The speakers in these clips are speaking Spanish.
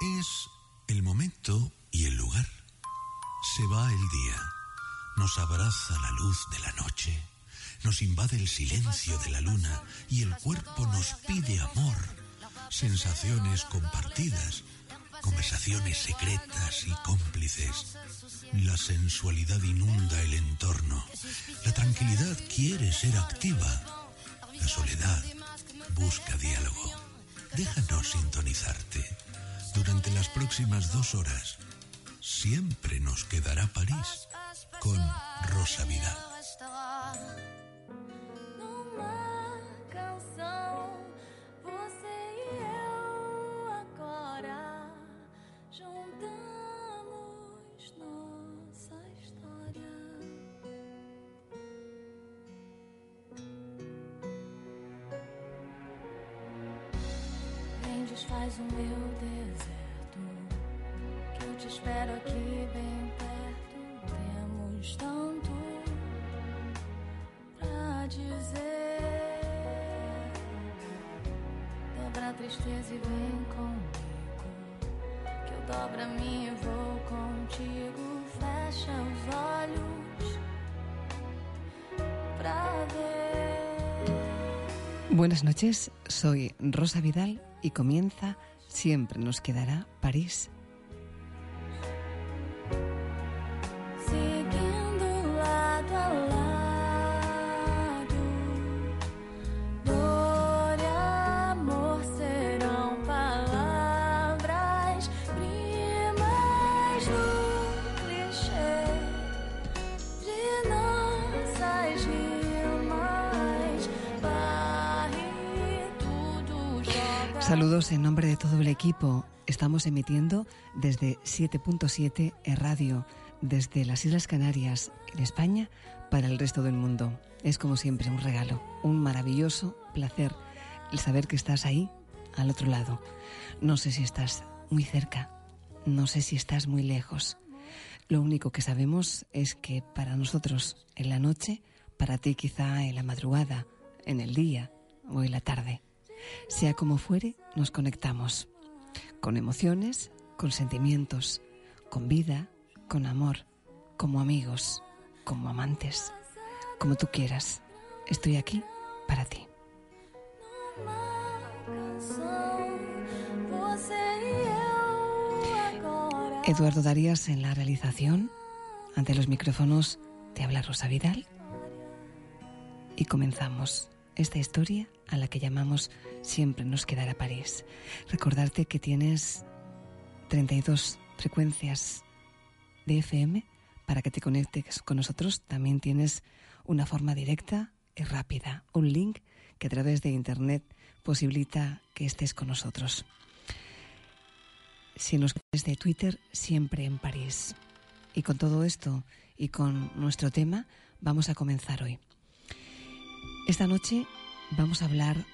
Es el momento y el lugar. Se va el día. Nos abraza la luz de la noche. Nos invade el silencio de la luna y el cuerpo nos pide amor. Sensaciones compartidas. Conversaciones secretas y cómplices. La sensualidad inunda el entorno. La tranquilidad quiere ser activa. La soledad busca diálogo. Déjanos sintonizarte. Durante las próximas dos horas, siempre nos quedará París con Rosa Vidal. Buenas noches, soy Rosa Vidal y comienza Siempre nos quedará París. Saludos en nombre de todo el equipo. Estamos emitiendo desde 7.7 en radio, desde las Islas Canarias, en España, para el resto del mundo. Es como siempre un regalo, un maravilloso placer el saber que estás ahí, al otro lado. No sé si estás muy cerca, no sé si estás muy lejos. Lo único que sabemos es que para nosotros en la noche, para ti quizá en la madrugada, en el día o en la tarde. Sea como fuere, nos conectamos. Con emociones, con sentimientos, con vida, con amor, como amigos, como amantes, como tú quieras. Estoy aquí para ti. Eduardo Darías en la realización. Ante los micrófonos te habla Rosa Vidal. Y comenzamos esta historia a la que llamamos Siempre nos quedará París. Recordarte que tienes 32 frecuencias de FM para que te conectes con nosotros. También tienes una forma directa y rápida, un link que a través de Internet posibilita que estés con nosotros. Si nos desde Twitter, siempre en París. Y con todo esto y con nuestro tema, vamos a comenzar hoy. Esta noche vamos a hablar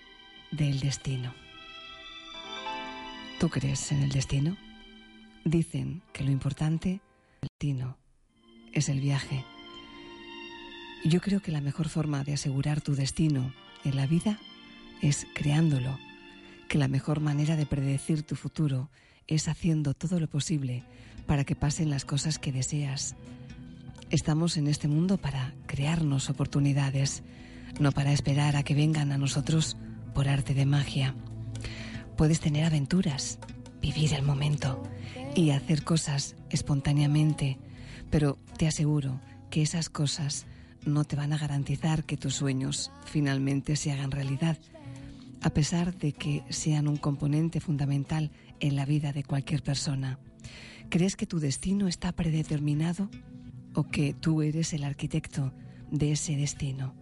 del destino. ¿Tú crees en el destino? Dicen que lo importante del destino es el viaje. Yo creo que la mejor forma de asegurar tu destino en la vida es creándolo, que la mejor manera de predecir tu futuro es haciendo todo lo posible para que pasen las cosas que deseas. Estamos en este mundo para crearnos oportunidades, no para esperar a que vengan a nosotros por arte de magia. Puedes tener aventuras, vivir el momento y hacer cosas espontáneamente, pero te aseguro que esas cosas no te van a garantizar que tus sueños finalmente se hagan realidad, a pesar de que sean un componente fundamental en la vida de cualquier persona. ¿Crees que tu destino está predeterminado o que tú eres el arquitecto de ese destino?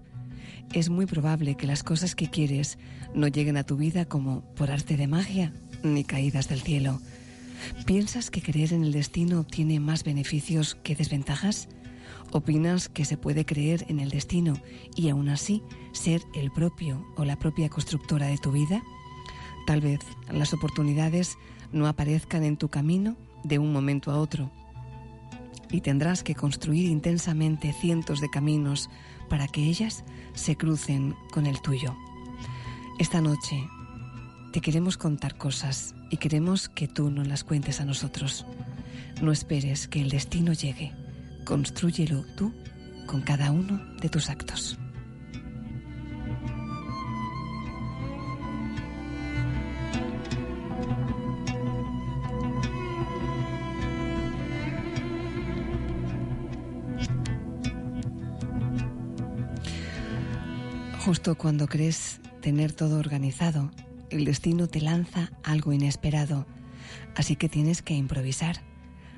Es muy probable que las cosas que quieres no lleguen a tu vida como por arte de magia ni caídas del cielo. ¿Piensas que creer en el destino tiene más beneficios que desventajas? ¿Opinas que se puede creer en el destino y aún así ser el propio o la propia constructora de tu vida? Tal vez las oportunidades no aparezcan en tu camino de un momento a otro y tendrás que construir intensamente cientos de caminos para que ellas se crucen con el tuyo. Esta noche te queremos contar cosas y queremos que tú nos las cuentes a nosotros. No esperes que el destino llegue, construyelo tú con cada uno de tus actos. Justo cuando crees tener todo organizado, el destino te lanza algo inesperado, así que tienes que improvisar.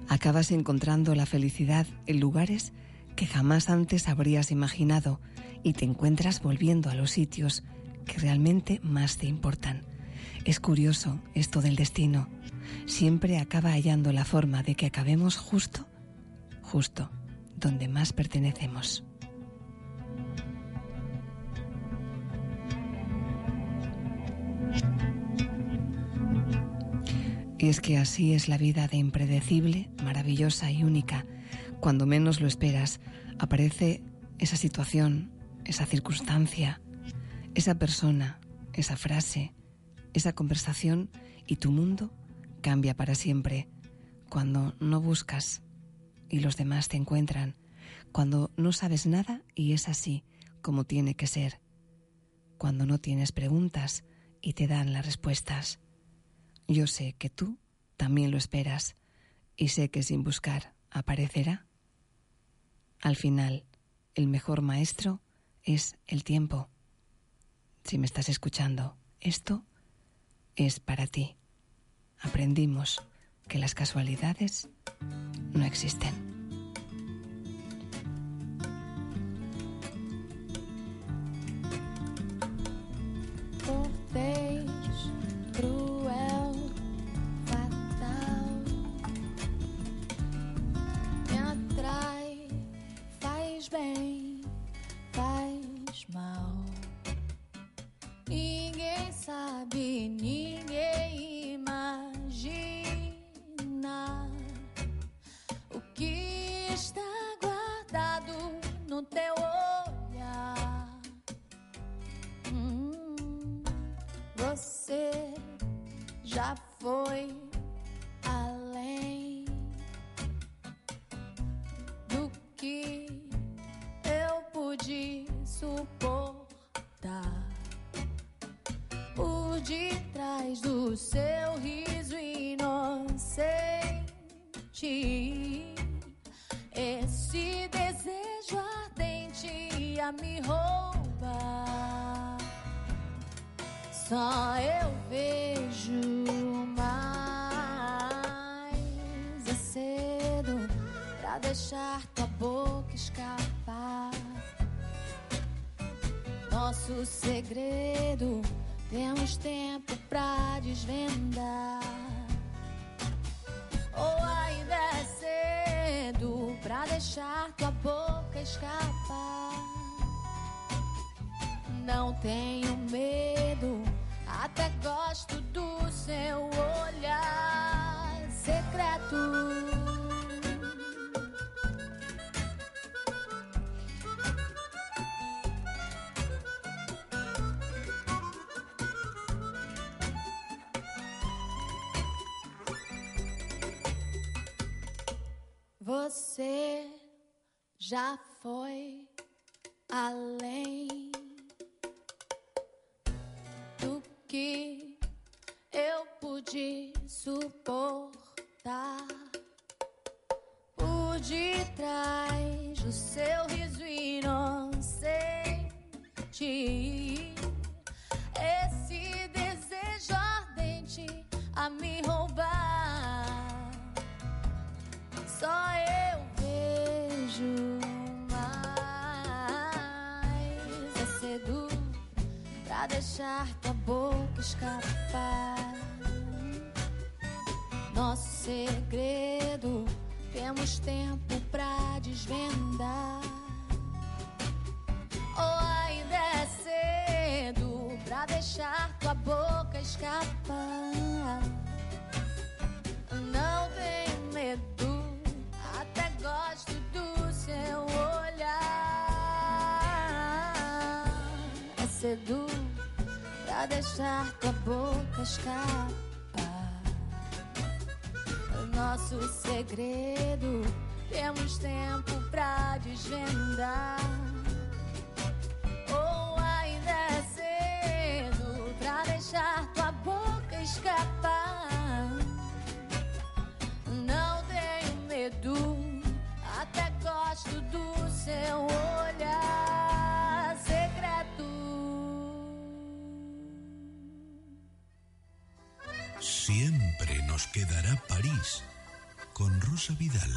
Acabas encontrando la felicidad en lugares que jamás antes habrías imaginado y te encuentras volviendo a los sitios que realmente más te importan. Es curioso esto del destino. Siempre acaba hallando la forma de que acabemos justo, justo, donde más pertenecemos. Y es que así es la vida de impredecible, maravillosa y única. Cuando menos lo esperas, aparece esa situación, esa circunstancia, esa persona, esa frase, esa conversación y tu mundo cambia para siempre. Cuando no buscas y los demás te encuentran. Cuando no sabes nada y es así como tiene que ser. Cuando no tienes preguntas y te dan las respuestas. Yo sé que tú también lo esperas y sé que sin buscar aparecerá. Al final, el mejor maestro es el tiempo. Si me estás escuchando, esto es para ti. Aprendimos que las casualidades no existen. foi. deixar tua boca escapar. Não tenho medo, até gosto do seu olhar. Você já foi além do que eu pude suportar. Por detrás do seu riso inocente, esse desejo ardente a me roubar. Só eu vejo mais. É cedo pra deixar tua boca escapar. Nosso segredo, temos tempo pra desvendar. Ou ainda é cedo pra deixar tua boca escapar. pra deixar tua boca escapar. O nosso segredo temos tempo pra desvendar. Quedará París con Rosa Vidal.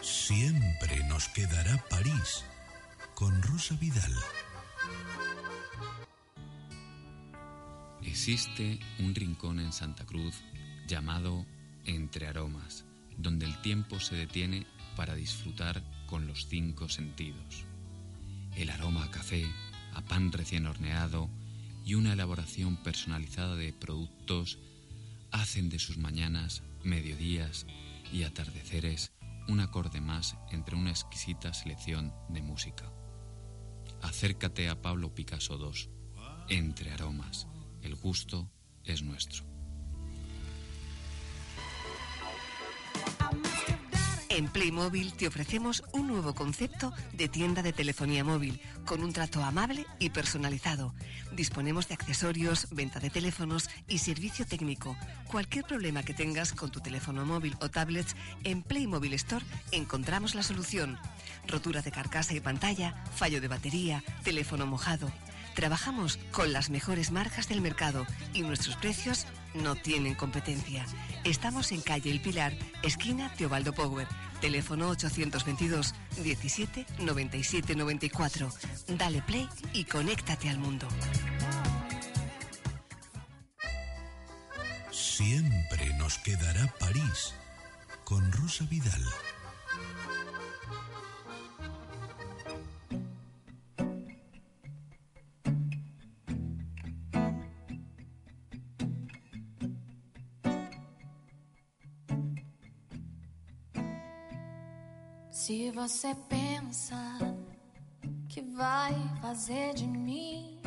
Siempre nos quedará París con Rosa Vidal. Existe un rincón en Santa Cruz llamado Entre Aromas, donde el tiempo se detiene para disfrutar con los cinco sentidos. El aroma a café, a pan recién horneado y una elaboración personalizada de productos hacen de sus mañanas, mediodías y atardeceres un acorde más entre una exquisita selección de música. Acércate a Pablo Picasso II, Entre Aromas, el gusto es nuestro. En Playmobil te ofrecemos un nuevo concepto de tienda de telefonía móvil, con un trato amable y personalizado. Disponemos de accesorios, venta de teléfonos y servicio técnico. Cualquier problema que tengas con tu teléfono móvil o tablets, en Playmobil Store encontramos la solución. Rotura de carcasa y pantalla, fallo de batería, teléfono mojado. Trabajamos con las mejores marcas del mercado y nuestros precios no tienen competencia. Estamos en calle El Pilar, esquina Teobaldo Power. Teléfono 822 17 97 94. Dale play y conéctate al mundo. Siempre nos quedará París con Rosa Vidal. Se você pensa que vai fazer de mim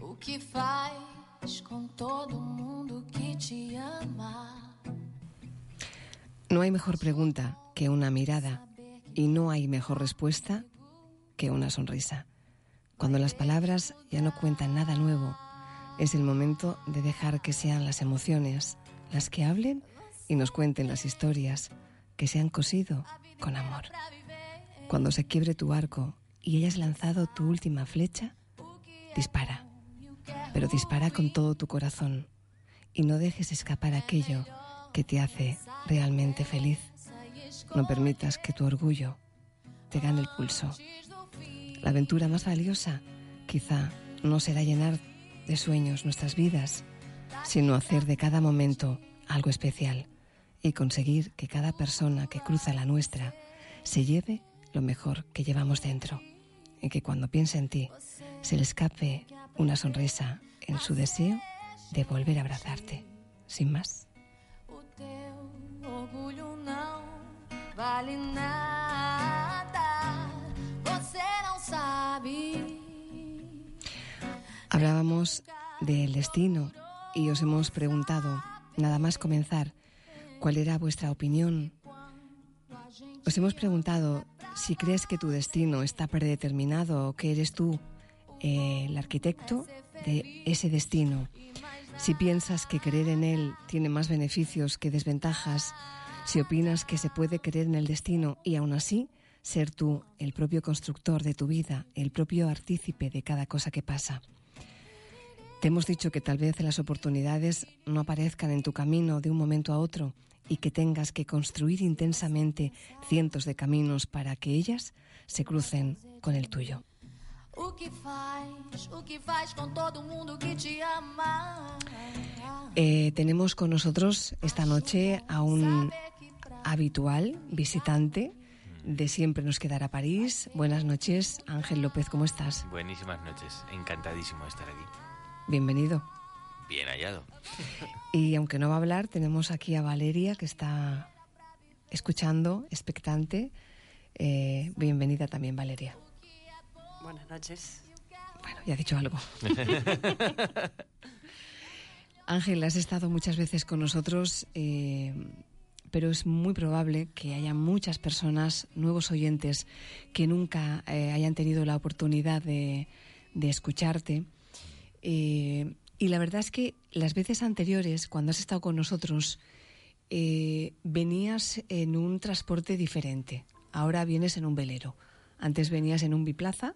o que faz com todo mundo que te ama. No hay mejor pregunta que una mirada y no hay mejor respuesta que una sonrisa. Cuando las palabras ya no cuentan nada nuevo, es el momento de dejar que sean las emociones las que hablen y nos cuenten las historias que se han cosido con amor. Cuando se quiebre tu arco y hayas lanzado tu última flecha, dispara, pero dispara con todo tu corazón y no dejes escapar aquello que te hace realmente feliz. No permitas que tu orgullo te gane el pulso. La aventura más valiosa quizá no será llenar de sueños nuestras vidas, sino hacer de cada momento algo especial y conseguir que cada persona que cruza la nuestra se lleve lo mejor que llevamos dentro y que cuando piense en ti se le escape una sonrisa en su deseo de volver a abrazarte. Sin más. Hablábamos del destino y os hemos preguntado, nada más comenzar, cuál era vuestra opinión. Os hemos preguntado si crees que tu destino está predeterminado o que eres tú eh, el arquitecto de ese destino. Si piensas que creer en él tiene más beneficios que desventajas, si opinas que se puede creer en el destino y aún así ser tú el propio constructor de tu vida, el propio artícipe de cada cosa que pasa. Te hemos dicho que tal vez las oportunidades no aparezcan en tu camino de un momento a otro y que tengas que construir intensamente cientos de caminos para que ellas se crucen con el tuyo. Eh, tenemos con nosotros esta noche a un habitual visitante de Siempre nos quedará París. Buenas noches, Ángel López, ¿cómo estás? Buenísimas noches, encantadísimo de estar aquí. Bienvenido. Bien hallado. Y aunque no va a hablar, tenemos aquí a Valeria que está escuchando, expectante. Eh, bienvenida también, Valeria. Buenas noches. Bueno, ya he dicho algo. Ángel, has estado muchas veces con nosotros, eh, pero es muy probable que haya muchas personas, nuevos oyentes, que nunca eh, hayan tenido la oportunidad de, escucharte. Eh, y la verdad es que las veces anteriores, cuando has estado con nosotros, venías en un transporte diferente. Ahora vienes en un velero. Antes venías en un biplaza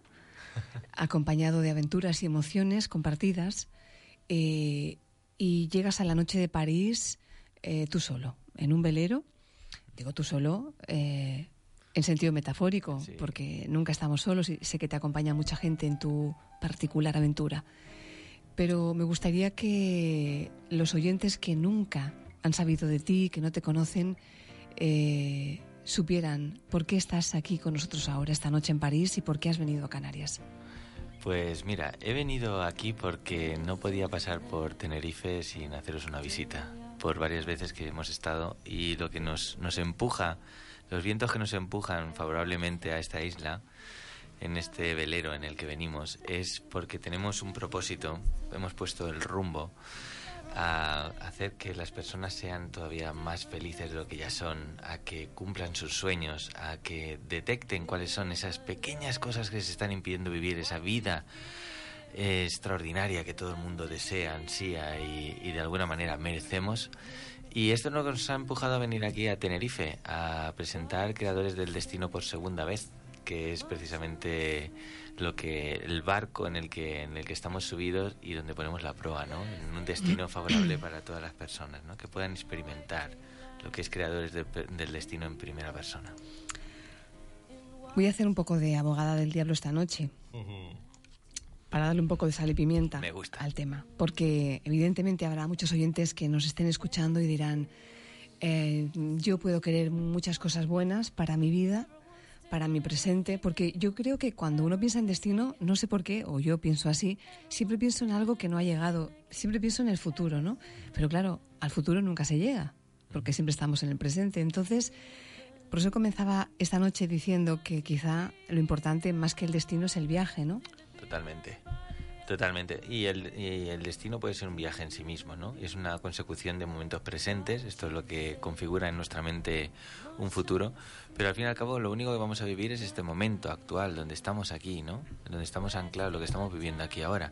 acompañado de aventuras y emociones compartidas, eh, y llegas a la noche de París eh, tú solo, en un velero, digo tú solo, eh, en sentido metafórico, porque nunca estamos solos y sé que te acompaña mucha gente en tu particular aventura. Pero me gustaría que los oyentes que nunca han sabido de ti, que no te conocen, supieran por qué estás aquí con nosotros ahora, esta noche en París, y por qué has venido a Canarias. Pues mira, he venido aquí porque no podía pasar por Tenerife sin haceros una visita, por varias veces que hemos estado, y lo que nos, nos empuja, los vientos que nos empujan favorablemente a esta isla, en este velero en el que venimos, es porque tenemos un propósito, hemos puesto el rumbo a hacer que las personas sean todavía más felices de lo que ya son, a que cumplan sus sueños, a que detecten cuáles son esas pequeñas cosas que se están impidiendo vivir esa vida extraordinaria que todo el mundo desea, ansía y, y de alguna manera merecemos. Y esto nos ha empujado a venir aquí a Tenerife a presentar Creadores del Destino por segunda vez, que es precisamente lo que el barco en el que en el que estamos subidos y donde ponemos la proa, ¿no? En un destino favorable para todas las personas, ¿no? Que puedan experimentar lo que es creadores del destino en primera persona. Voy a hacer un poco de abogada del diablo esta noche. Para darle un poco de sal y pimienta al tema. Porque evidentemente habrá muchos oyentes que nos estén escuchando y dirán, eh, yo puedo querer muchas cosas buenas para mi vida, para mi presente, porque yo creo que cuando uno piensa en destino, no sé por qué, o yo pienso así, siempre pienso en algo que no ha llegado, siempre pienso en el futuro, ¿no? Pero claro, al futuro nunca se llega, porque siempre estamos en el presente. Entonces, por eso comenzaba esta noche diciendo que quizá lo importante más que el destino es el viaje, ¿no? Totalmente. Totalmente. Y el, el, destino puede ser un viaje en sí mismo, ¿no? Es una consecución de momentos presentes. Esto es lo que configura en nuestra mente un futuro. Pero al fin y al cabo, lo único que vamos a vivir es este momento actual, donde estamos aquí, ¿no? Donde estamos anclados, lo que estamos viviendo aquí ahora.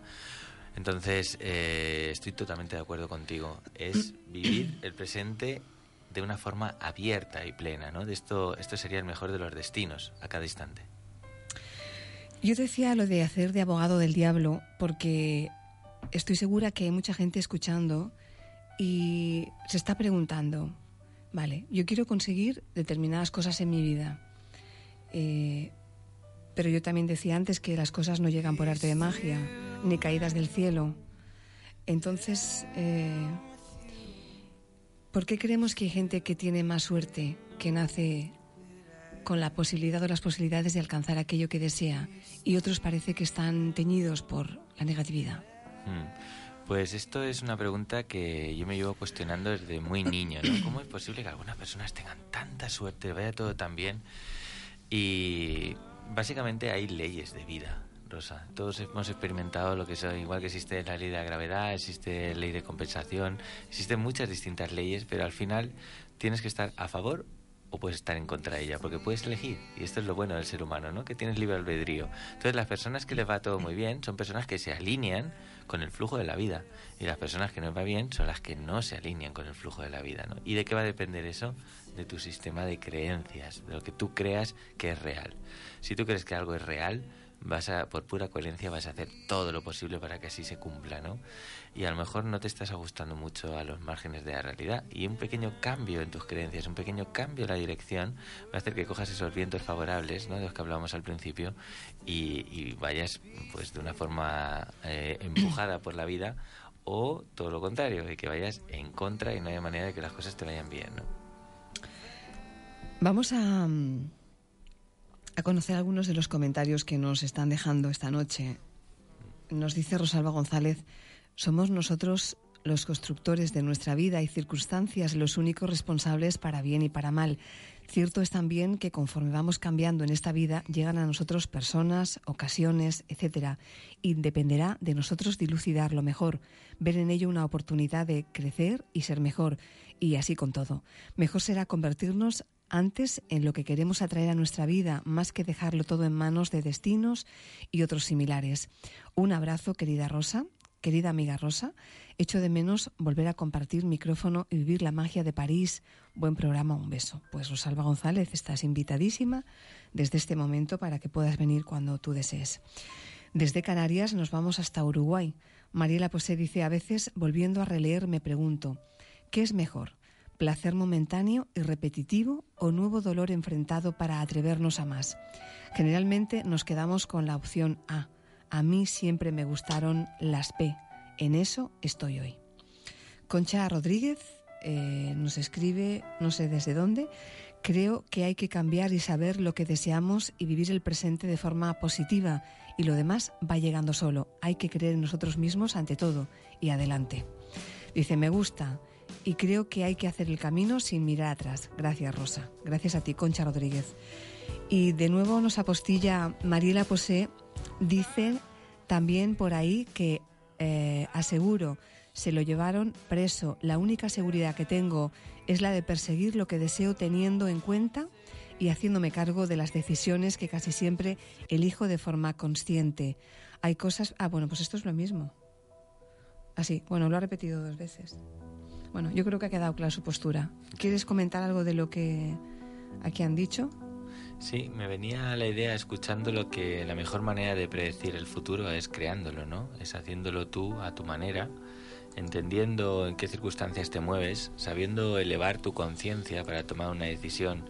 Entonces, eh, estoy totalmente de acuerdo contigo. Es vivir el presente de una forma abierta y plena, ¿no? De esto, esto sería el mejor de los destinos a cada instante. Yo decía lo de hacer de abogado del diablo porque estoy segura que hay mucha gente escuchando y se está preguntando, vale, yo quiero conseguir determinadas cosas en mi vida. Eh, pero yo también decía antes que las cosas no llegan por arte de magia, ni caídas del cielo. Entonces, eh, ¿por qué creemos que hay gente que tiene más suerte, que nace con la posibilidad o las posibilidades de alcanzar aquello que desea, y otros parece que están teñidos por la negatividad? Hmm. Pues esto es una pregunta que yo me llevo cuestionando desde muy niño. ¿Cómo es posible que algunas personas tengan tanta suerte, vaya todo tan bien? Y básicamente hay leyes de vida, Rosa. Todos hemos experimentado lo que es igual que existe la ley de la gravedad, existe la ley de compensación, existen muchas distintas leyes, pero al final tienes que estar a favor o puedes estar en contra de ella, porque puedes elegir. Y esto es lo bueno del ser humano, ¿no? Que tienes libre albedrío. Entonces, las personas que les va todo muy bien son personas que se alinean con el flujo de la vida. Y las personas que no les va bien son las que no se alinean con el flujo de la vida, ¿no? ¿Y de qué va a depender eso? De tu sistema de creencias, de lo que tú creas que es real. Si tú crees que algo es real, vas a, por pura coherencia, vas a hacer todo lo posible para que así se cumpla, ¿no? Y a lo mejor no te estás ajustando mucho a los márgenes de la realidad. Y un pequeño cambio en tus creencias, un pequeño cambio en la dirección, va a hacer que cojas esos vientos favorables, ¿no? De los que hablábamos al principio, y, vayas, pues, de una forma eh, empujada por la vida, o todo lo contrario, de que vayas en contra y no haya manera de que las cosas te vayan bien, ¿no? Vamos a a conocer algunos de los comentarios que nos están dejando esta noche. Nos dice Rosalba González, somos nosotros los constructores de nuestra vida y circunstancias los únicos responsables para bien y para mal. Cierto es también que conforme vamos cambiando en esta vida, llegan a nosotros personas, ocasiones, etcétera, y dependerá de nosotros dilucidar lo mejor, ver en ello una oportunidad de crecer y ser mejor, y así con todo. Mejor será convertirnos antes en lo que queremos atraer a nuestra vida, más que dejarlo todo en manos de destinos y otros similares. Un abrazo, querida Rosa, querida amiga Rosa. Echo de menos volver a compartir micrófono y vivir la magia de París. Buen programa, un beso. Pues Rosalba González, estás invitadísima desde este momento para que puedas venir cuando tú desees. Desde Canarias nos vamos hasta Uruguay. Mariela Posé dice, a veces, volviendo a releer, me pregunto, ¿qué es mejor? Placer momentáneo y repetitivo o nuevo dolor enfrentado para atrevernos a más. Generalmente nos quedamos con la opción A. A mí siempre me gustaron las P. En eso estoy hoy. Concha Rodríguez eh, nos escribe, no sé desde dónde, creo que hay que cambiar y saber lo que deseamos y vivir el presente de forma positiva y lo demás va llegando solo. Hay que creer en nosotros mismos ante todo y adelante. Dice, me gusta y creo que hay que hacer el camino sin mirar atrás. Gracias, Rosa. Gracias a ti, Concha Rodríguez. Y de nuevo nos apostilla Mariela Posé, dice también por ahí que eh, aseguro, se lo llevaron preso. La única seguridad que tengo es la de perseguir lo que deseo teniendo en cuenta y haciéndome cargo de las decisiones que casi siempre elijo de forma consciente. Hay cosas... Ah, bueno, pues esto es lo mismo. Así, bueno, lo ha repetido dos veces. Bueno, yo creo que ha quedado clara su postura. ¿Quieres comentar algo de lo que aquí han dicho? Sí, me venía la idea escuchando lo que la mejor manera de predecir el futuro es creándolo, ¿no? Es haciéndolo tú a tu manera, entendiendo en qué circunstancias te mueves, sabiendo elevar tu conciencia para tomar una decisión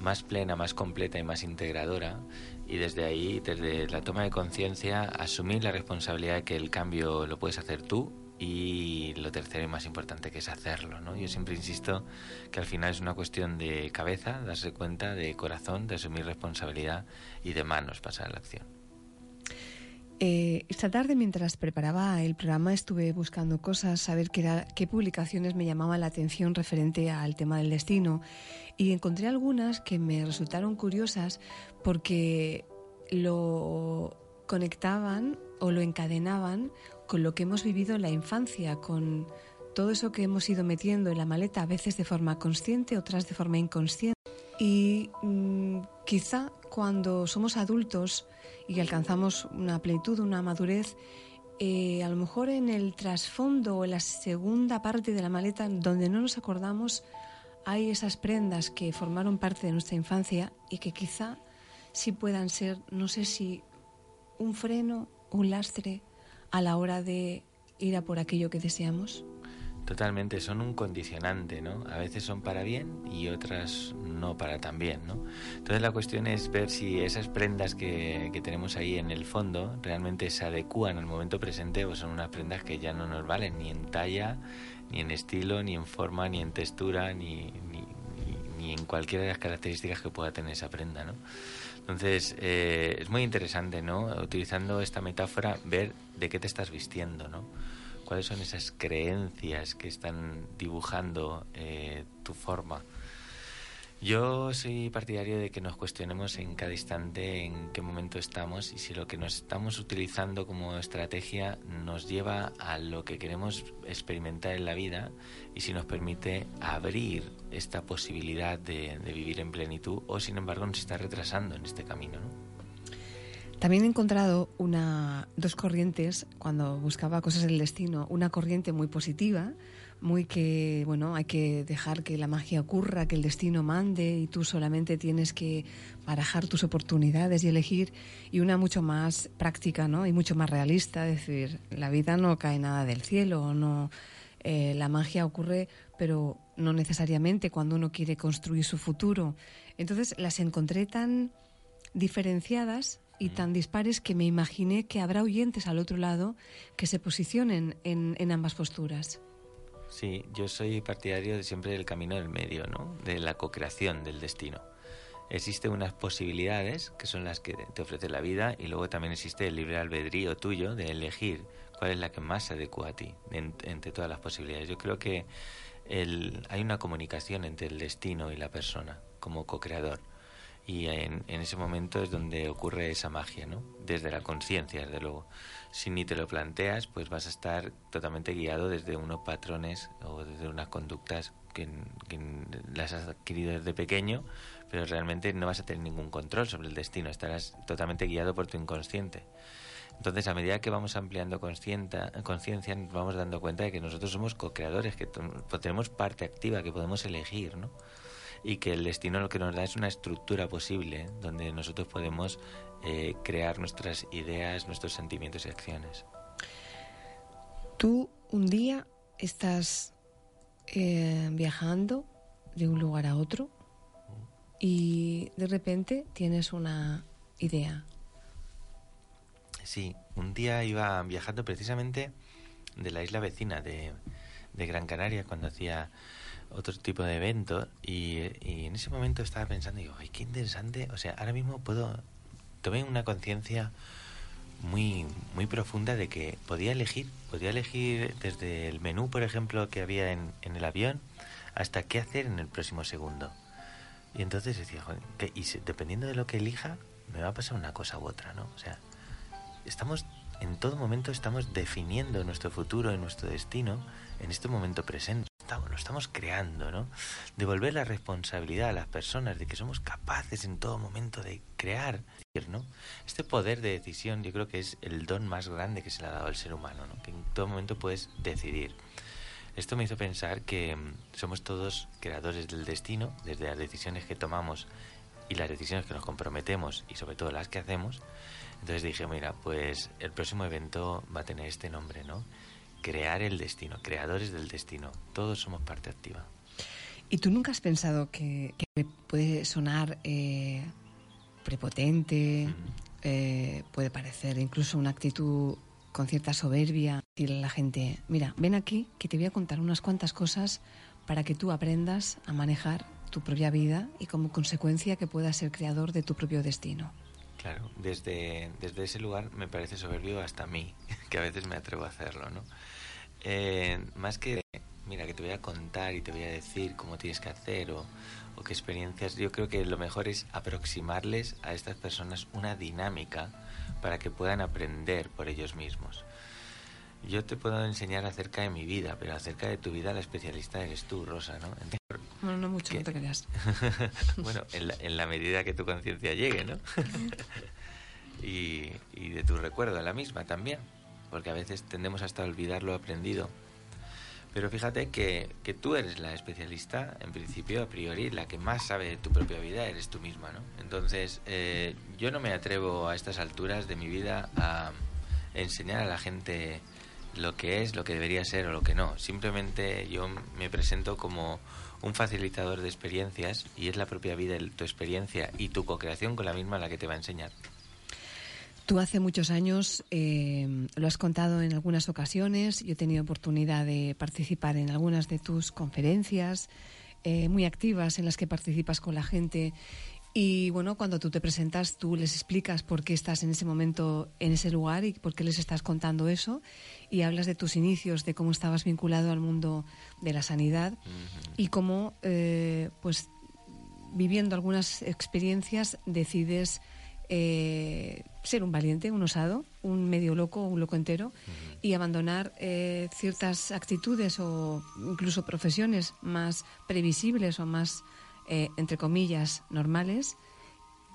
más plena, más completa y más integradora y desde ahí, desde la toma de conciencia, asumir la responsabilidad de que el cambio lo puedes hacer tú y lo tercero y más importante que es hacerlo. ¿no? Yo siempre insisto que al final es una cuestión de cabeza, darse cuenta, de corazón, de asumir responsabilidad y de manos pasar a la acción. Eh, esta tarde, mientras preparaba el programa, estuve buscando cosas, saber qué, qué publicaciones me llamaban la atención referente al tema del destino. Y encontré algunas que me resultaron curiosas porque lo conectaban o lo encadenaban con lo que hemos vivido en la infancia, con todo eso que hemos ido metiendo en la maleta, a veces de forma consciente, otras de forma inconsciente. Y mm, quizá cuando somos adultos y alcanzamos una plenitud, una madurez, eh, a lo mejor en el trasfondo o en la segunda parte de la maleta, donde no nos acordamos, hay esas prendas que formaron parte de nuestra infancia y que quizá sí puedan ser, no sé si un freno, un lastre, a la hora de ir a por aquello que deseamos? Totalmente, son un condicionante, ¿no? A veces son para bien y otras no para tan bien, ¿no? Entonces la cuestión es ver si esas prendas que, que tenemos ahí en el fondo realmente se adecúan al momento presente o son unas prendas que ya no nos valen ni en talla, ni en estilo, ni en forma, ni en textura, ni, ni, ni en cualquiera de las características que pueda tener esa prenda, ¿no? Entonces, eh, es muy interesante, ¿no? Utilizando esta metáfora, ver de qué te estás vistiendo, ¿no? cuáles son esas creencias que están dibujando eh, tu forma. Yo soy partidario de que nos cuestionemos en cada instante en qué momento estamos y si lo que nos estamos utilizando como estrategia nos lleva a lo que queremos experimentar en la vida y si nos permite abrir esta posibilidad de, de vivir en plenitud o sin embargo nos está retrasando en este camino. ¿no? También he encontrado una, dos corrientes cuando buscaba cosas del destino. Una corriente muy positiva, muy que, bueno, hay que dejar que la magia ocurra, que el destino mande y tú solamente tienes que barajar tus oportunidades y elegir. Y una mucho más práctica, ¿no? Y mucho más realista, es decir, la vida no cae nada del cielo, no. Eh, la magia ocurre, pero no necesariamente cuando uno quiere construir su futuro. Entonces las encontré tan diferenciadas y tan dispares que me imaginé que habrá oyentes al otro lado que se posicionen en, en ambas posturas. Sí, yo soy partidario de siempre del camino del medio, ¿no? De la co-creación del destino. Existen unas posibilidades que son las que te ofrece la vida y luego también existe el libre albedrío tuyo de elegir cuál es la que más se adecua a ti entre todas las posibilidades. Yo creo que el, hay una comunicación entre el destino y la persona como co-creador y en, ese momento es donde ocurre esa magia, ¿no? Desde la conciencia, desde luego. Si ni te lo planteas, pues vas a estar totalmente guiado desde unos patrones o desde unas conductas que, las has adquirido desde pequeño, pero realmente no vas a tener ningún control sobre el destino, estarás totalmente guiado por tu inconsciente. Entonces, a medida que vamos ampliando conciencia, nos vamos dando cuenta de que nosotros somos co-creadores, que tenemos parte activa, que podemos elegir, ¿no? Y que el destino lo que nos da es una estructura posible donde nosotros podemos eh, crear nuestras ideas, nuestros sentimientos y acciones. Tú un día estás eh, viajando de un lugar a otro y de repente tienes una idea. Sí, un día iba viajando precisamente de la isla vecina de, de Gran Canaria cuando hacía otro tipo de evento y, en ese momento estaba pensando, digo, ay, qué interesante, o sea, ahora mismo puedo, tomé una conciencia muy, muy profunda de que podía elegir, podía elegir desde el menú, por ejemplo, que había en, el avión, hasta qué hacer en el próximo segundo. Y entonces decía, Joder, y dependiendo de lo que elija, me va a pasar una cosa u otra, ¿no? O sea, estamos, en todo momento estamos definiendo nuestro futuro y nuestro destino en este momento presente lo estamos creando, ¿no? Devolver la responsabilidad a las personas de que somos capaces en todo momento de crear, ¿no? Este poder de decisión yo creo que es el don más grande que se le ha dado al ser humano, ¿no? Que en todo momento puedes decidir. Esto me hizo pensar que mm, somos todos creadores del destino, desde las decisiones que tomamos y las decisiones que nos comprometemos y sobre todo las que hacemos. Entonces dije, mira, pues el próximo evento va a tener este nombre, ¿no? Crear el destino, creadores del destino. Todos somos parte activa. ¿Y tú nunca has pensado que, puede sonar eh, prepotente, eh, puede parecer incluso una actitud con cierta soberbia, decirle a la gente, mira, ven aquí que te voy a contar unas cuantas cosas para que tú aprendas a manejar tu propia vida y como consecuencia que puedas ser creador de tu propio destino? Claro, desde, desde ese lugar me parece soberbio hasta a mí, que a veces me atrevo a hacerlo, ¿no? Eh, más que, mira, que te voy a contar y te voy a decir cómo tienes que hacer o, qué experiencias, yo creo que lo mejor es aproximarles a estas personas una dinámica para que puedan aprender por ellos mismos. Yo te puedo enseñar acerca de mi vida, pero acerca de tu vida la especialista eres tú, Rosa, ¿no? Bueno, no mucho, no te creas. bueno, en la, en la, medida que tu conciencia llegue, ¿no? y, y de tu recuerdo, la misma también porque a veces tendemos hasta a olvidar lo aprendido. Pero fíjate que, que, tú eres la especialista, en principio, a priori, la que más sabe de tu propia vida eres tú misma, ¿no? Entonces, eh, yo no me atrevo a estas alturas de mi vida a enseñar a la gente lo que es, lo que debería ser o lo que no. Simplemente yo me presento como un facilitador de experiencias y es la propia vida, tu experiencia y tu co-creación con la misma la que te va a enseñar. Tú hace muchos años eh, lo has contado en algunas ocasiones. Yo he tenido oportunidad de participar en algunas de tus conferencias eh, muy activas en las que participas con la gente. Y bueno, cuando tú te presentas, tú les explicas por qué estás en ese momento, en ese lugar y por qué les estás contando eso. Y hablas de tus inicios, de cómo estabas vinculado al mundo de la sanidad y cómo, eh, pues, viviendo algunas experiencias, decides eh, ser un valiente, un osado, un medio loco, un loco entero, y abandonar eh, ciertas actitudes o incluso profesiones más previsibles o más, eh, entre comillas, normales,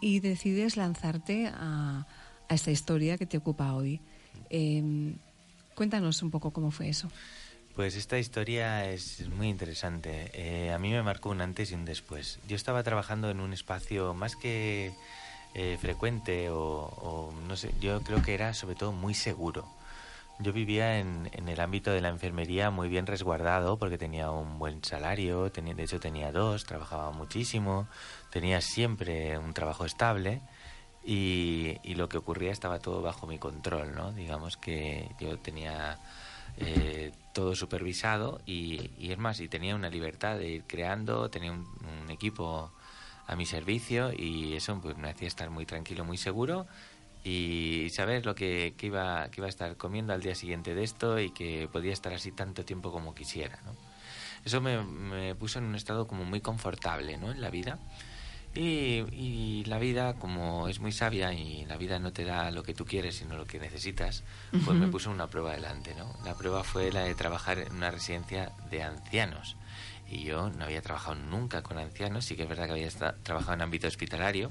y decides lanzarte a, esta historia que te ocupa hoy. Em, cuéntanos un poco cómo fue eso. Pues esta historia es muy interesante. a mí me marcó un antes y un después. Yo estaba trabajando en un espacio más que eh, frecuente o, no sé, yo creo que era sobre todo muy seguro. Yo vivía en, en, el ámbito de la enfermería muy bien resguardado porque tenía un buen salario, tenía, de hecho tenía dos, trabajaba muchísimo, tenía siempre un trabajo estable y, y lo que ocurría estaba todo bajo mi control, ¿no? Digamos que yo tenía eh, todo supervisado y, y, es más, y tenía una libertad de ir creando, tenía un, equipo a mi servicio y eso pues me hacía estar muy tranquilo, muy seguro y saber lo que, iba, que iba a estar comiendo al día siguiente de esto y que podía estar así tanto tiempo como quisiera. ¿no? Eso me, puso en un estado como muy confortable ¿no? en la vida. Y, y, la vida, como es muy sabia y la vida no te da lo que tú quieres, sino lo que necesitas, pues me puso una prueba adelante. ¿no? La prueba fue la de trabajar en una residencia de ancianos y yo no había trabajado nunca con ancianos, sí que es verdad que había trabajado en ámbito hospitalario,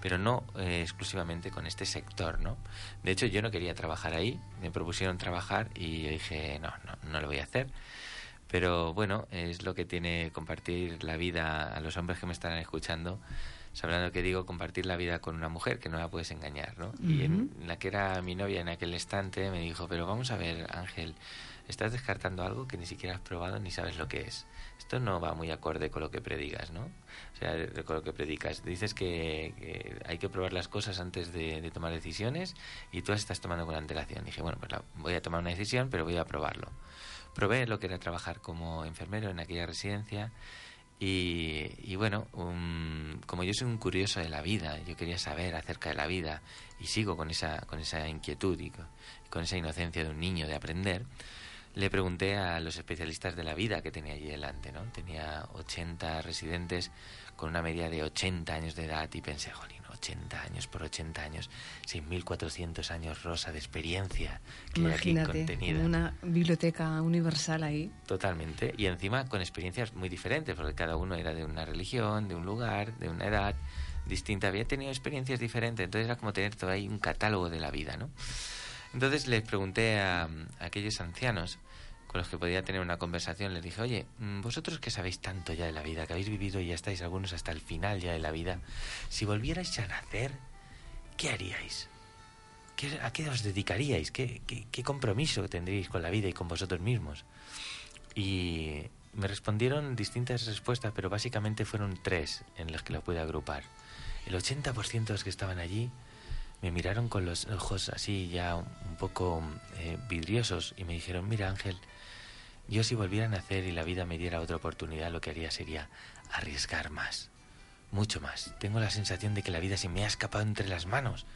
pero no eh, exclusivamente con este sector, ¿no? De hecho, yo no quería trabajar ahí, me propusieron trabajar y yo dije, no, no, no lo voy a hacer. Pero bueno, es lo que tiene compartir la vida a los hombres que me están escuchando. Sabrán lo que digo, compartir la vida con una mujer que no la puedes engañar, ¿no? Y en la que era mi novia en aquel instante me dijo, pero vamos a ver, Ángel, estás descartando algo que ni siquiera has probado ni sabes lo que es esto no va muy acorde con lo que predicas, ¿no? O sea, con lo que predicas. Dices que, hay que probar las cosas antes de, tomar decisiones y tú las estás tomando con antelación. Dije, bueno, pues voy a tomar una decisión, pero voy a probarlo. Probé lo que era trabajar como enfermero en aquella residencia y, bueno, como yo soy un curioso de la vida, yo quería saber acerca de la vida y sigo con esa, con esa inquietud y con esa inocencia de un niño de aprender, le pregunté a los especialistas de la vida que tenía allí delante, ¿no? Tenía 80 residentes con una media de 80 años de edad y pensé, jolín, 80 años por 80 años, 6.400 años rosa de experiencia que Imagínate, hay aquí contenida. una biblioteca universal ahí. Totalmente, y encima con experiencias muy diferentes, porque cada uno era de una religión, de un lugar, de una edad distinta, había tenido experiencias diferentes, entonces era como tener todo ahí un catálogo de la vida, ¿no? Entonces les pregunté a, a aquellos ancianos con los que podía tener una conversación, les dije, oye, mm, vosotros que sabéis tanto ya de la vida, que habéis vivido y ya estáis algunos hasta el final ya de la vida, si volvierais a nacer, ¿qué haríais? ¿A qué os dedicaríais? ¿Qué, qué, compromiso tendríais con la vida y con vosotros mismos? Y me respondieron distintas respuestas, pero básicamente fueron tres en las que lo pude agrupar. El 80% de los que estaban allí me miraron con los ojos así ya un poco eh, vidriosos y me dijeron, mira Ángel, yo si volviera a nacer y la vida me diera otra oportunidad, lo que haría sería arriesgar más, mucho más. Tengo la sensación de que la vida se me ha escapado entre las manos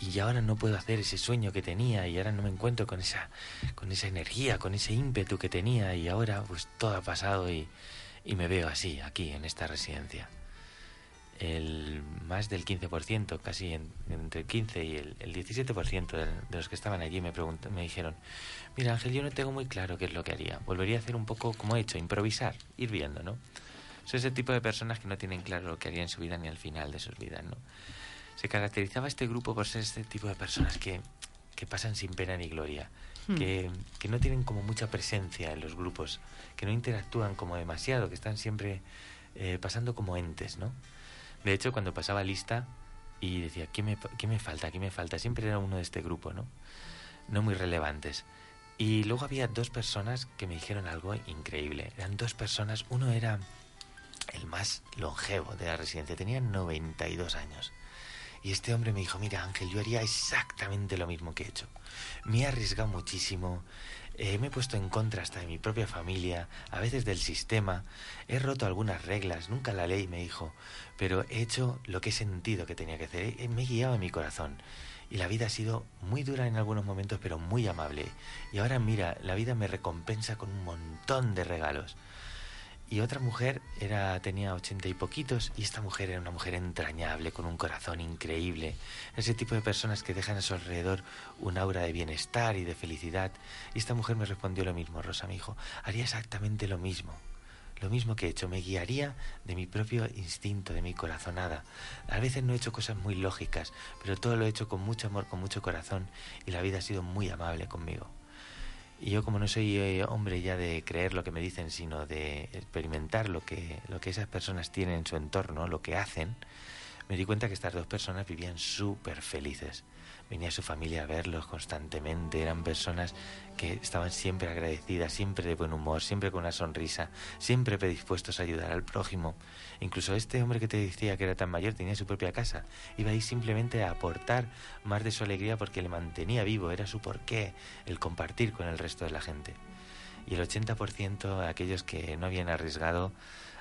y ahora no puedo hacer ese sueño que tenía y ahora no me encuentro con esa con esa energía, con ese ímpetu que tenía y ahora pues todo ha pasado y, y me veo así aquí en esta residencia. El más del 15%, casi entre el 15 y el, 17% de, de, los que estaban allí me, me dijeron, Mira, Ángel, yo no tengo muy claro qué es lo que haría. Volvería a hacer un poco como he hecho, improvisar, ir viendo, ¿no? Soy ese tipo de personas que no tienen claro lo que haría en su vida ni al final de sus vidas, ¿no? Se caracterizaba este grupo por ser este tipo de personas que, que pasan sin pena ni gloria, hmm. que, que, no tienen como mucha presencia en los grupos, que no interactúan como demasiado, que están siempre eh, pasando como entes, ¿no? De hecho, cuando pasaba lista y decía, ¿qué me, ¿qué me falta? ¿Qué me falta? Siempre era uno de este grupo, ¿no? No muy relevantes. Y luego había dos personas que me dijeron algo increíble. Eran dos personas, uno era el más longevo de la residencia, tenía 92 años. Y este hombre me dijo, mira Ángel, yo haría exactamente lo mismo que he hecho. Me he arriesgado muchísimo, eh, me he puesto en contra hasta de mi propia familia, a veces del sistema, he roto algunas reglas, nunca la ley, me dijo, pero he hecho lo que he sentido que tenía que hacer, me he guiado en mi corazón. Y la vida ha sido muy dura en algunos momentos, pero muy amable. Y ahora mira, la vida me recompensa con un montón de regalos. Y otra mujer era, tenía ochenta y poquitos y esta mujer era una mujer entrañable, con un corazón increíble. Ese tipo de personas que dejan a su alrededor un aura de bienestar y de felicidad. Y esta mujer me respondió lo mismo, Rosa, mi hijo, haría exactamente lo mismo lo mismo que he hecho, me guiaría de mi propio instinto, de mi corazonada. A veces no he hecho cosas muy lógicas, pero todo lo he hecho con mucho amor, con mucho corazón y la vida ha sido muy amable conmigo. Y yo como no soy eh, hombre ya de creer lo que me dicen, sino de experimentar lo que, lo que esas personas tienen en su entorno, lo que hacen, me di cuenta que estas dos personas vivían súper felices venía su familia a verlos constantemente, eran personas que estaban siempre agradecidas, siempre de buen humor, siempre con una sonrisa, siempre predispuestos a ayudar al prójimo. Incluso este hombre que te decía que era tan mayor tenía su propia casa, iba ahí simplemente a aportar más de su alegría porque le mantenía vivo, era su porqué el compartir con el resto de la gente. Y el 80% aquellos que no habían arriesgado,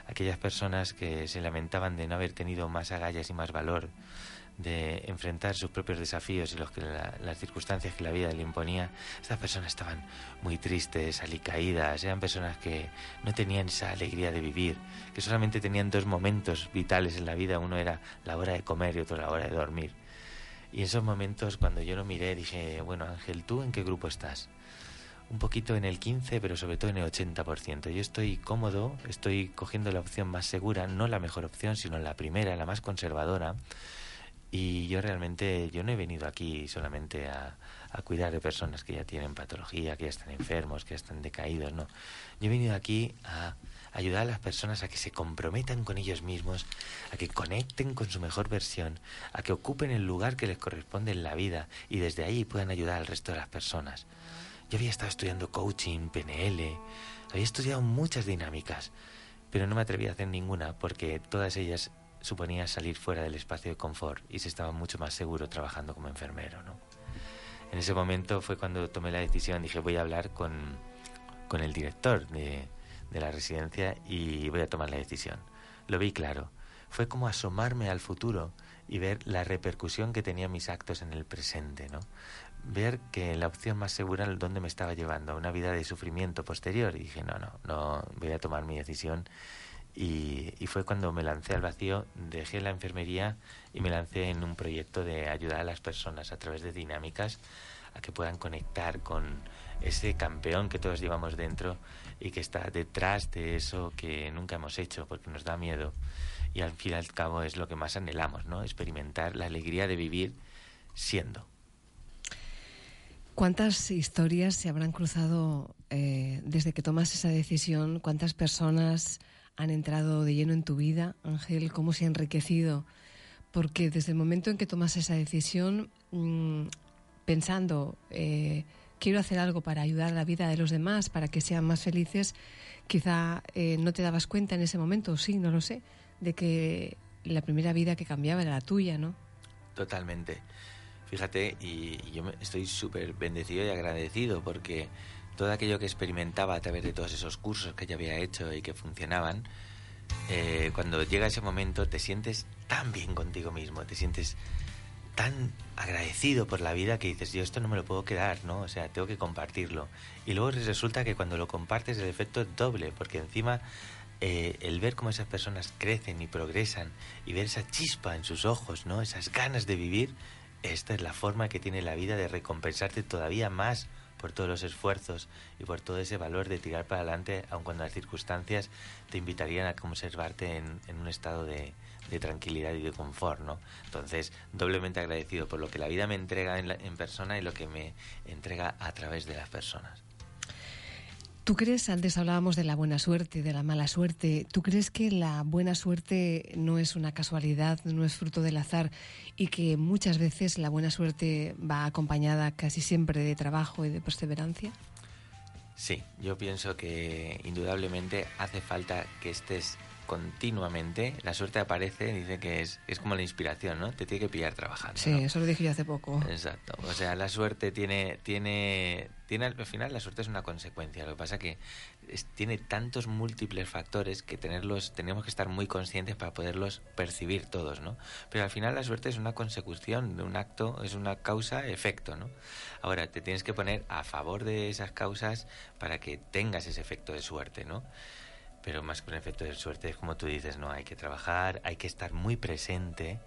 aquellas personas que se lamentaban de no haber tenido más agallas y más valor, de enfrentar sus propios desafíos y los que las circunstancias que la vida le imponía, estas personas estaban muy tristes, alicaídas, eran personas que no tenían esa alegría de vivir, que solamente tenían dos momentos vitales en la vida, uno era la hora de comer y otro la hora de dormir. Y en esos momentos, cuando yo lo miré, dije, bueno Ángel, ¿tú en qué grupo estás? Un poquito en el 15, pero sobre todo en el 80%. Yo estoy cómodo, estoy cogiendo la opción más segura, no la mejor opción, sino la primera, la más conservadora y yo realmente, yo no he venido aquí solamente a, a, cuidar de personas que ya tienen patología, que ya están enfermos, que ya están decaídos, no. Yo he venido aquí a ayudar a las personas a que se comprometan con ellos mismos, a que conecten con su mejor versión, a que ocupen el lugar que les corresponde en la vida y desde ahí puedan ayudar al resto de las personas. Yo había estado estudiando coaching, PNL, había estudiado muchas dinámicas, pero no me atreví a hacer ninguna porque todas ellas suponía salir fuera del espacio de confort y se estaba mucho más seguro trabajando como enfermero. ¿no? En ese momento fue cuando tomé la decisión, dije voy a hablar con, con el director de, de la residencia y voy a tomar la decisión. Lo vi claro. Fue como asomarme al futuro y ver la repercusión que tenían mis actos en el presente, ¿no? Ver que la opción más segura era donde me estaba llevando, a una vida de sufrimiento posterior. Y dije, no, no, no, voy a tomar mi decisión y, fue cuando me lancé al vacío, dejé la enfermería y me lancé en un proyecto de ayudar a las personas a través de dinámicas a que puedan conectar con ese campeón que todos llevamos dentro y que está detrás de eso que nunca hemos hecho porque nos da miedo y al fin y al cabo es lo que más anhelamos, ¿no? Experimentar la alegría de vivir siendo. ¿Cuántas historias se habrán cruzado eh, desde que tomas esa decisión? ¿Cuántas personas han entrado de lleno en tu vida, Ángel, cómo se ha enriquecido, porque desde el momento en que tomas esa decisión, mm, pensando, eh, quiero hacer algo para ayudar a la vida de los demás, para que sean más felices, quizá eh, no te dabas cuenta en ese momento, sí, no lo sé, de que la primera vida que cambiaba era la tuya, ¿no? Totalmente. Fíjate, y yo estoy súper bendecido y agradecido porque todo aquello que experimentaba a través de todos esos cursos que ya había hecho y que funcionaban, eh, cuando llega ese momento te sientes tan bien contigo mismo, te sientes tan agradecido por la vida que dices, yo esto no me lo puedo quedar, ¿no? O sea, tengo que compartirlo. Y luego resulta que cuando lo compartes el efecto es doble, porque encima eh, el ver cómo esas personas crecen y progresan y ver esa chispa en sus ojos, ¿no? Esas ganas de vivir, esta es la forma que tiene la vida de recompensarte todavía más por todos los esfuerzos y por todo ese valor de tirar para adelante, aun cuando las circunstancias te invitarían a conservarte en, un estado de, de, tranquilidad y de confort, ¿no? Entonces, doblemente agradecido por lo que la vida me entrega en, en persona y lo que me entrega a través de las personas. ¿Tú crees, antes hablábamos de la buena suerte, de la mala suerte, ¿tú crees que la buena suerte no es una casualidad, no es fruto del azar y que muchas veces la buena suerte va acompañada casi siempre de trabajo y de perseverancia? Sí, yo pienso que indudablemente hace falta que estés continuamente, la suerte aparece, dice que es, es como la inspiración, ¿no? Te tiene que pillar trabajando. Sí, eso lo dije yo hace poco. Exacto. O sea, la suerte tiene, tiene, tiene, al final la suerte es una consecuencia. Lo que pasa que tiene tantos múltiples factores que tenerlos, tenemos que estar muy conscientes para poderlos percibir todos, ¿no? Pero al final la suerte es una consecución de un acto, es una causa-efecto, ¿no? Ahora, te tienes que poner a favor de esas causas para que tengas ese efecto de suerte, ¿no? Pero más que un efecto de suerte es como tú dices, ¿no? Hay que trabajar, hay que estar muy presente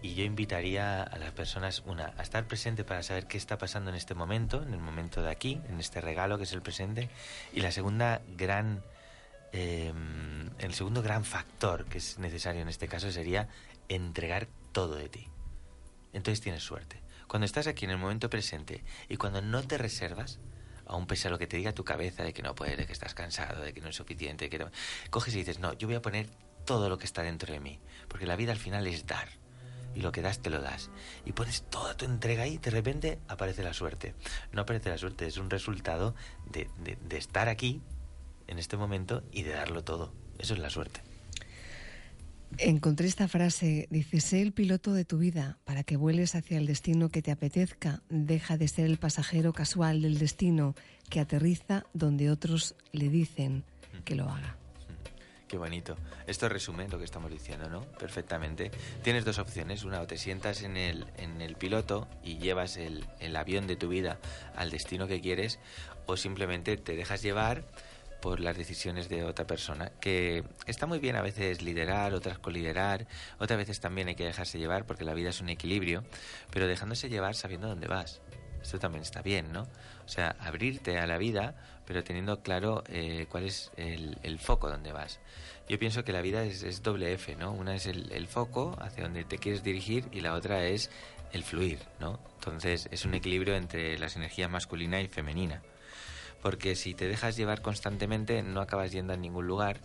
y yo invitaría a las personas, una, a estar presente para saber qué está pasando en este momento, en el momento de aquí, en este regalo que es el presente, y la segunda gran, em, el segundo gran factor que es necesario en este caso sería entregar todo de ti. Entonces tienes suerte. Cuando estás aquí en el momento presente y cuando no te reservas, aún pese a lo que te diga tu cabeza de que no puedes, de que estás cansado, de que no es suficiente, que coges y dices, no, yo voy a poner todo lo que está dentro de mí, porque la vida al final es dar. Y lo que das te lo das. Y pones toda tu entrega ahí, de repente aparece la suerte. No aparece la suerte, es un resultado de, de estar aquí, en este momento, y de darlo todo. Eso es la suerte. Encontré esta frase, dice, sé el piloto de tu vida para que vueles hacia el destino que te apetezca, deja de ser el pasajero casual del destino que aterriza donde otros le dicen que lo haga. Qué bonito. Esto resume lo que estamos diciendo, ¿no? Perfectamente. Tienes dos opciones. Una, o te sientas en el, en el piloto y llevas el, el avión de tu vida al destino que quieres, o simplemente te dejas llevar por las decisiones de otra persona, que está muy bien a veces liderar, otras coliderar, otras veces también hay que dejarse llevar porque la vida es un equilibrio, pero dejándose llevar sabiendo dónde vas. Esto también está bien, ¿no? O sea, abrirte a la vida, pero teniendo claro eh, cuál es el, foco donde vas. Yo pienso que la vida es, doble F, ¿no? Una es el, el, foco hacia donde te quieres dirigir y la otra es el fluir, ¿no? Entonces es un equilibrio entre las energías masculina y femenina porque si te dejas llevar constantemente no acabas yendo a ningún lugar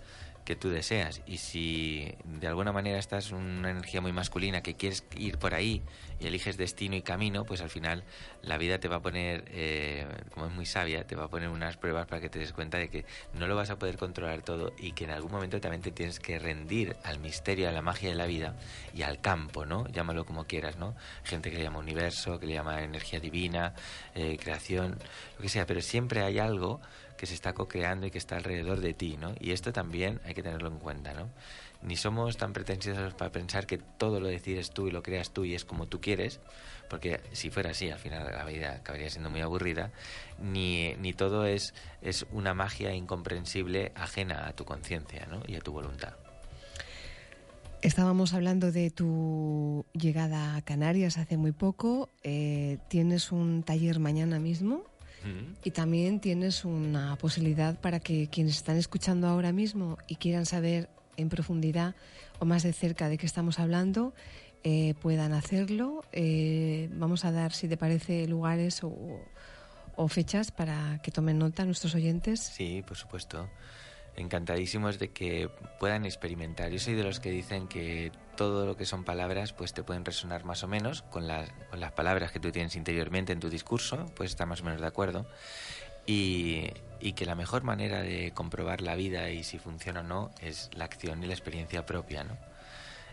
que tú deseas. Y si de alguna manera estás en una energía muy masculina que quieres ir por ahí y eliges destino y camino, pues al final la vida te va a poner, eh, como es muy sabia, te va a poner unas pruebas para que te des cuenta de que no lo vas a poder controlar todo y que en algún momento también te tienes que rendir al misterio, a la magia de la vida y al campo, ¿no? Llámalo como quieras, ¿no? Gente que le llama universo, que le llama energía divina, eh, creación, lo que sea, pero siempre hay algo que se está co-creando y que está alrededor de ti, ¿no? Y esto también hay que tenerlo en cuenta, ¿no? Ni somos tan pretenciosos para pensar que todo lo decides tú y lo creas tú y es como tú quieres, porque si fuera así, al final la vida acabaría siendo muy aburrida, ni, ni todo es, es una magia incomprensible ajena a tu conciencia ¿no? y a tu voluntad. Estábamos hablando de tu llegada a Canarias hace muy poco. Eh, ¿Tienes un taller mañana mismo? Y también tienes una posibilidad para que quienes están escuchando ahora mismo y quieran saber en profundidad o más de cerca de qué estamos hablando, eh, puedan hacerlo. Eh, vamos a dar, si te parece, lugares o, o fechas para que tomen nota nuestros oyentes. Sí, por supuesto encantadísimos de que puedan experimentar. Yo soy de los que dicen que todo lo que son palabras pues te pueden resonar más o menos con las, palabras que tú tienes interiormente en tu discurso, pues estar más o menos de acuerdo. Y, que la mejor manera de comprobar la vida y si funciona o no es la acción y la experiencia propia, ¿no?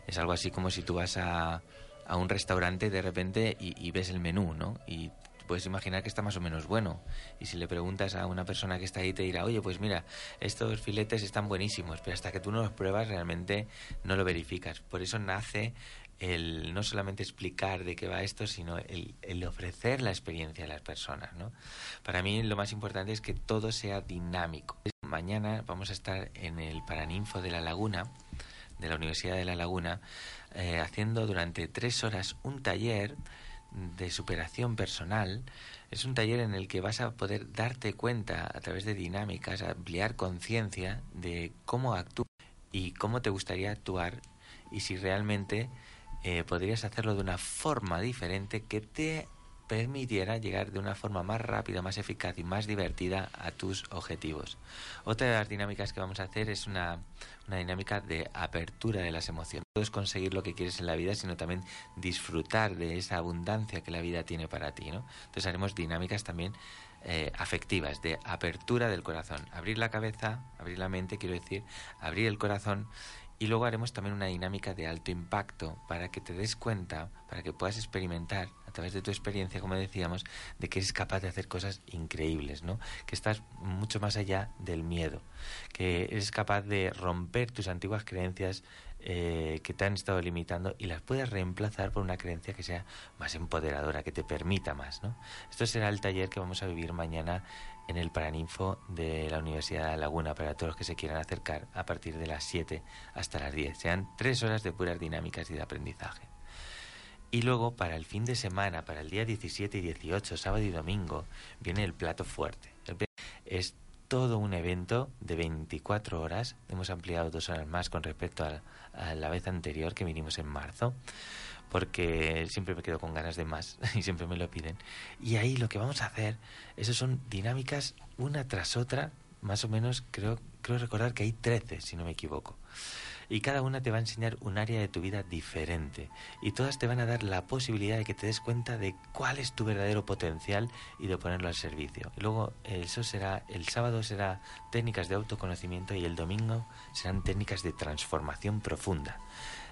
Es algo así como si tú vas a, un restaurante de repente y, ves el menú, ¿no? Puedes imaginar que está más o menos bueno. Y si le preguntas a una persona que está ahí, te dirá, oye, pues mira, estos filetes están buenísimos, pero hasta que tú no los pruebas realmente no lo verificas. Por eso nace el no solamente explicar de qué va esto, sino el, el, ofrecer la experiencia a las personas. ¿no? Para mí lo más importante es que todo sea dinámico. Mañana vamos a estar en el Paraninfo de la Laguna, de la Universidad de la Laguna, eh, haciendo durante tres horas un taller de superación personal es un taller en el que vas a poder darte cuenta a través de dinámicas, ampliar conciencia de cómo actúas y cómo te gustaría actuar y si realmente eh, podrías hacerlo de una forma diferente que te permitiera llegar de una forma más rápida, más eficaz y más divertida a tus objetivos. Otra de las dinámicas que vamos a hacer es una, dinámica de apertura de las emociones. No es conseguir lo que quieres en la vida, sino también disfrutar de esa abundancia que la vida tiene para ti. ¿no? Entonces haremos dinámicas también eh, afectivas, de apertura del corazón. Abrir la cabeza, abrir la mente, quiero decir, abrir el corazón y luego haremos también una dinámica de alto impacto para que te des cuenta, para que puedas experimentar a través de tu experiencia, como decíamos, de que eres capaz de hacer cosas increíbles, ¿no? Que estás mucho más allá del miedo, que eres capaz de romper tus antiguas creencias eh, que te han estado limitando y las puedes reemplazar por una creencia que sea más empoderadora, que te permita más, ¿no? Esto será el taller que vamos a vivir mañana en el Paraninfo de la Universidad de La Laguna para todos los que se quieran acercar a partir de las 7 hasta las 10. Sean tres horas de puras dinámicas y de aprendizaje. Y luego para el fin de semana, para el día 17 y 18, sábado y domingo, viene el plato fuerte. Es todo un evento de 24 horas. Hemos ampliado dos horas más con respecto a, la vez anterior que vinimos en marzo porque siempre me quedo con ganas de más y siempre me lo piden. Y ahí lo que vamos a hacer, eso son dinámicas una tras otra, más o menos creo, creo recordar que hay 13, si no me equivoco y cada una te va a enseñar un área de tu vida diferente y todas te van a dar la posibilidad de que te des cuenta de cuál es tu verdadero potencial y de ponerlo al servicio. Y luego eso será el sábado será técnicas de autoconocimiento y el domingo serán técnicas de transformación profunda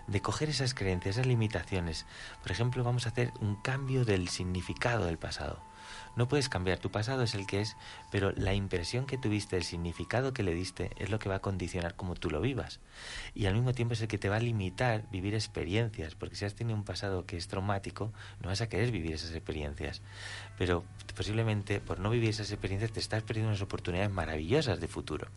de coger esas creencias, esas limitaciones. Por ejemplo, vamos a hacer un cambio del significado del pasado. No puedes cambiar, tu pasado es el que es, pero la impresión que tuviste, el significado que le diste, es lo que va a condicionar cómo tú lo vivas. Y al mismo tiempo es el que te va a limitar vivir experiencias, porque si has tenido un pasado que es traumático, no vas a querer vivir esas experiencias. Pero posiblemente por no vivir esas experiencias te estás perdiendo unas oportunidades maravillosas de futuro.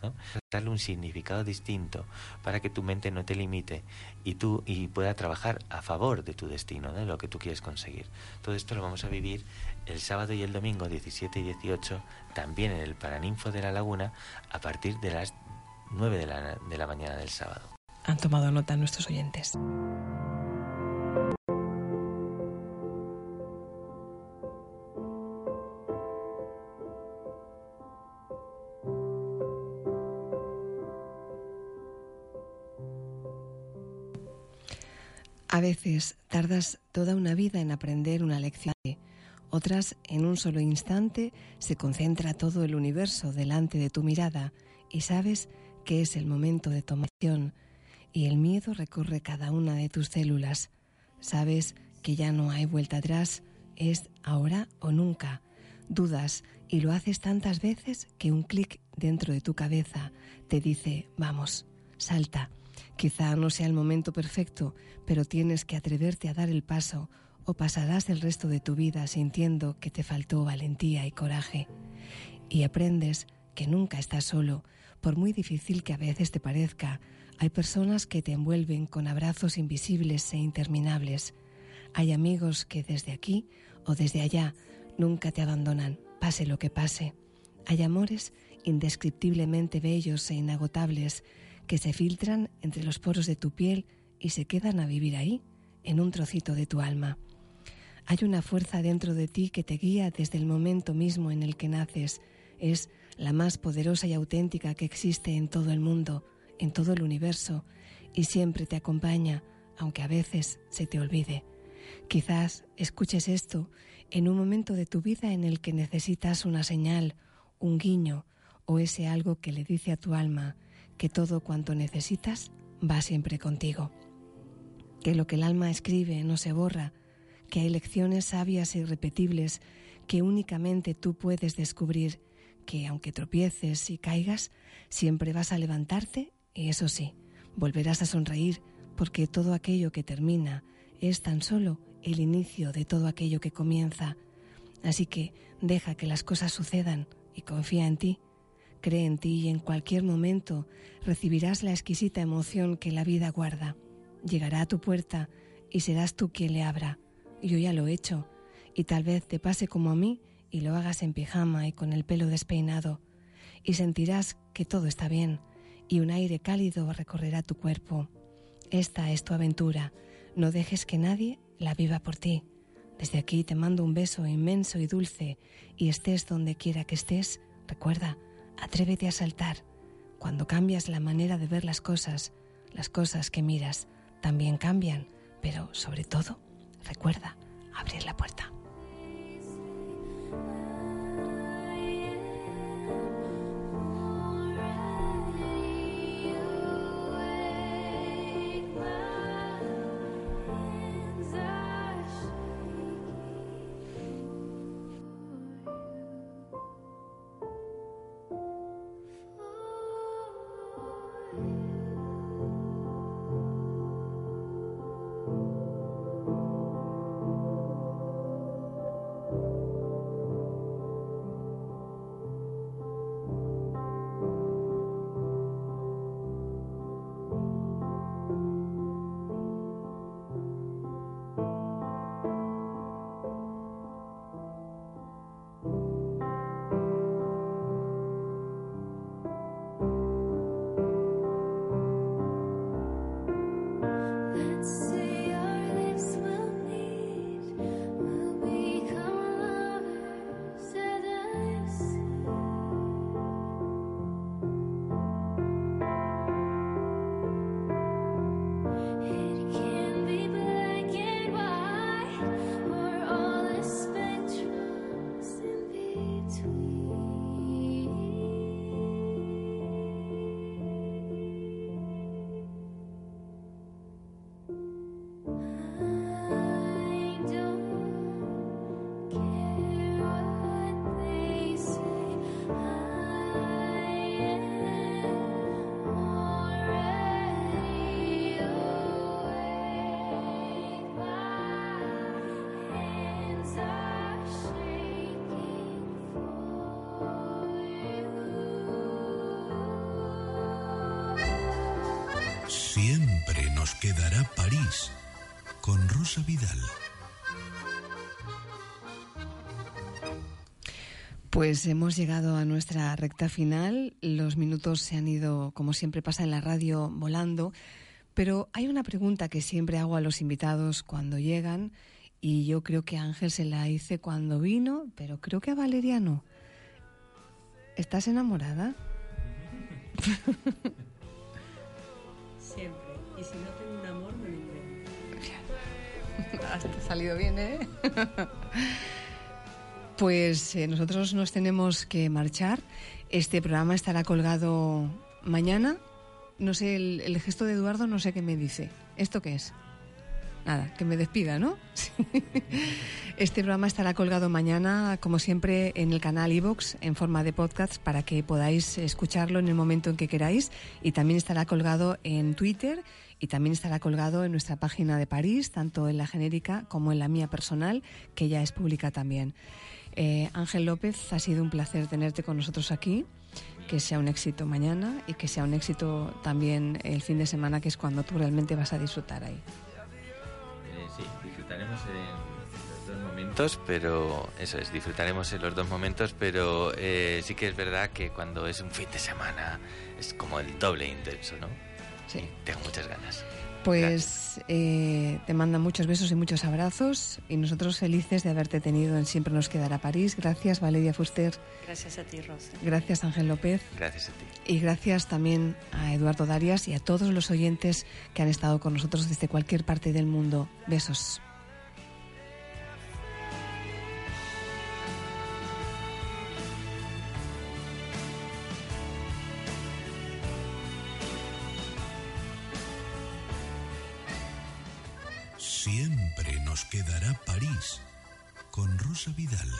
Darle un significado distinto para que tu mente no te limite y tú y pueda trabajar a favor de tu destino, de lo que tú quieres conseguir. Todo esto lo vamos a vivir el sábado y el domingo 17 y 18 también en el Paraninfo de la Laguna a partir de las 9 de la, de la mañana del sábado. Han tomado nota nuestros oyentes. A veces tardas toda una vida en aprender una lección otras, en un solo instante, se concentra todo el universo delante de tu mirada y sabes que es el momento de tomar acción y el miedo recorre cada una de tus células. Sabes que ya no hay vuelta atrás, es ahora o nunca. Dudas y lo haces tantas veces que un clic dentro de tu cabeza te dice, vamos, salta. Quizá no sea el momento perfecto, pero tienes que atreverte a dar el paso o pasarás el resto de tu vida sintiendo que te faltó valentía y coraje. Y aprendes que nunca estás solo, por muy difícil que a veces te parezca. Hay personas que te envuelven con abrazos invisibles e interminables. Hay amigos que desde aquí o desde allá nunca te abandonan, pase lo que pase. Hay amores indescriptiblemente bellos e inagotables que se filtran entre los poros de tu piel y se quedan a vivir ahí, en un trocito de tu alma. Hay una fuerza dentro de ti que te guía desde el momento mismo en el que naces. Es la más poderosa y auténtica que existe en todo el mundo, en todo el universo, y siempre te acompaña, aunque a veces se te olvide. Quizás escuches esto en un momento de tu vida en el que necesitas una señal, un guiño o ese algo que le dice a tu alma que todo cuanto necesitas va siempre contigo. Que lo que el alma escribe no se borra, que hay lecciones sabias e irrepetibles que únicamente tú puedes descubrir, que aunque tropieces y caigas, siempre vas a levantarte y eso sí, volverás a sonreír porque todo aquello que termina es tan solo el inicio de todo aquello que comienza. Así que deja que las cosas sucedan y confía en ti. Cree en ti y en cualquier momento recibirás la exquisita emoción que la vida guarda. Llegará a tu puerta y serás tú quien le abra. Yo ya lo he hecho, y tal vez te pase como a mí y lo hagas en pijama y con el pelo despeinado, y sentirás que todo está bien, y un aire cálido recorrerá tu cuerpo. Esta es tu aventura, no dejes que nadie la viva por ti. Desde aquí te mando un beso inmenso y dulce y estés donde quiera que estés, recuerda, atrévete a saltar. Cuando cambias la manera de ver las cosas, las cosas que miras también cambian, pero sobre todo, recuerda abrir la puerta. Pues hemos llegado a nuestra recta final. Los minutos se han ido, como siempre pasa en la radio, volando. Pero hay una pregunta que siempre hago a los invitados cuando llegan y yo creo que a Ángel se la hice cuando vino, pero creo que a Valeriano. ¿Estás enamorada? Siempre. Y si no tengo un amor, me lo invento. Salido bien, ¿eh? Pues eh, nosotros nos tenemos que marchar. Este programa estará colgado mañana. No sé, el, gesto de Eduardo no sé qué me dice. ¿Esto qué es? Nada, que me despida, ¿no? Este programa estará colgado mañana, como siempre, en el canal iVoox en forma de podcast para que podáis escucharlo en el momento en que queráis. Y también estará colgado en Twitter y también estará colgado en nuestra página de París, tanto en la genérica como en la mía personal, que ya es pública también. Eh, Ángel López, ha sido un placer tenerte con nosotros aquí. Que sea un éxito mañana y que sea un éxito también el fin de semana, que es cuando tú realmente vas a disfrutar ahí. Eh, sí, disfrutaremos en los dos momentos, pero eso es, disfrutaremos en los dos momentos, pero eh, sí que es verdad que cuando es un fin de semana es como el doble intenso, ¿no? Sí. Tengo muchas ganas. Pues eh, te manda muchos besos y muchos abrazos y nosotros felices de haberte tenido en Siempre nos quedará París. Gracias Valeria Fuster, Gracias a ti, Rosa. gracias Ángel López Gracias a ti. y gracias también a Eduardo Darias y a todos los oyentes que han estado con nosotros desde cualquier parte del mundo. Besos. Siempre nos quedará París con Rosa Vidal.